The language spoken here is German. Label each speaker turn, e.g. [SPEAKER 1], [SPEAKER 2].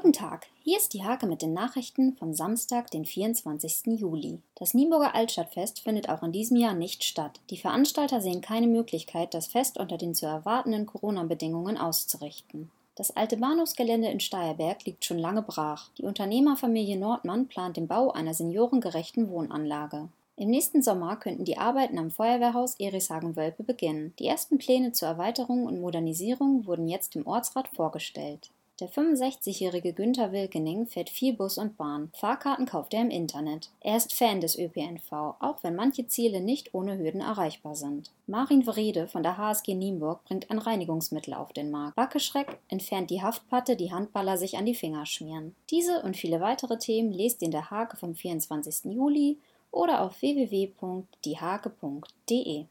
[SPEAKER 1] Guten Tag, hier ist die Hake mit den Nachrichten vom Samstag, den 24. Juli. Das Nienburger Altstadtfest findet auch in diesem Jahr nicht statt. Die Veranstalter sehen keine Möglichkeit, das Fest unter den zu erwartenden Corona-Bedingungen auszurichten. Das alte Bahnhofsgelände in Steierberg liegt schon lange brach. Die Unternehmerfamilie Nordmann plant den Bau einer seniorengerechten Wohnanlage. Im nächsten Sommer könnten die Arbeiten am Feuerwehrhaus Erishagen-Wölpe beginnen. Die ersten Pläne zur Erweiterung und Modernisierung wurden jetzt im Ortsrat vorgestellt. Der 65-jährige Günter Wilkening fährt viel Bus und Bahn. Fahrkarten kauft er im Internet. Er ist Fan des ÖPNV, auch wenn manche Ziele nicht ohne Hürden erreichbar sind. Marin Wrede von der HSG Nienburg bringt ein Reinigungsmittel auf den Markt. Wackeschreck entfernt die Haftpatte, die Handballer sich an die Finger schmieren. Diese und viele weitere Themen lest ihr in der Hake vom 24. Juli oder auf www.diehake.de.